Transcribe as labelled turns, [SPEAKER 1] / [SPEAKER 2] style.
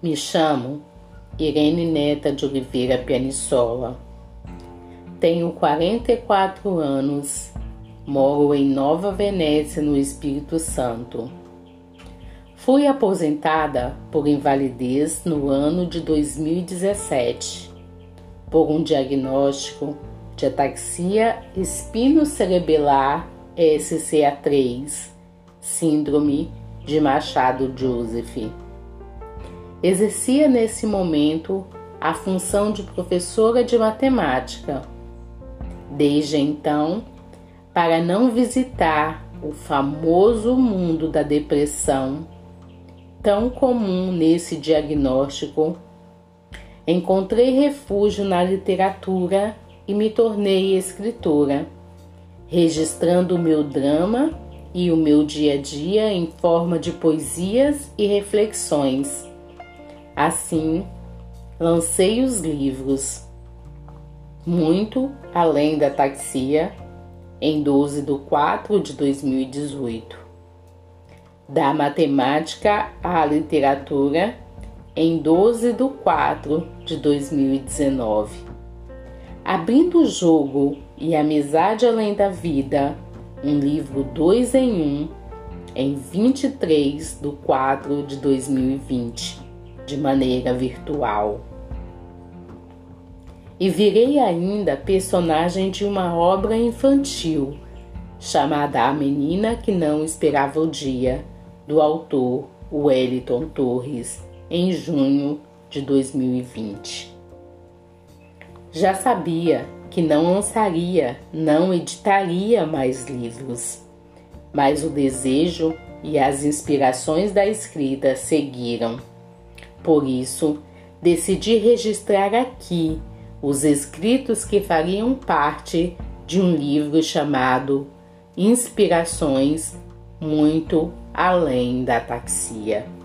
[SPEAKER 1] Me chamo Irene Neta de Oliveira Pianissola. Tenho 44 anos, moro em Nova Venécia, no Espírito Santo. Fui aposentada por invalidez no ano de 2017 por um diagnóstico de ataxia espinocerebelar SCA3, síndrome de Machado Joseph. Exercia nesse momento a função de professora de matemática. Desde então, para não visitar o famoso mundo da depressão, tão comum nesse diagnóstico, encontrei refúgio na literatura e me tornei escritora, registrando o meu drama e o meu dia a dia em forma de poesias e reflexões. Assim, lancei os livros Muito Além da Taxia em 12 de 4 de 2018, Da Matemática à Literatura em 12 de 4 de 2019, Abrindo o Jogo e Amizade Além da Vida um livro dois em um em 23 de 4 de 2020, de maneira virtual. E virei ainda personagem de uma obra infantil chamada A Menina que Não Esperava o Dia, do autor Wellington Torres, em junho de 2020. Já sabia que não lançaria, não editaria mais livros. Mas o desejo e as inspirações da escrita seguiram. Por isso, decidi registrar aqui os escritos que fariam parte de um livro chamado Inspirações Muito Além da Taxia.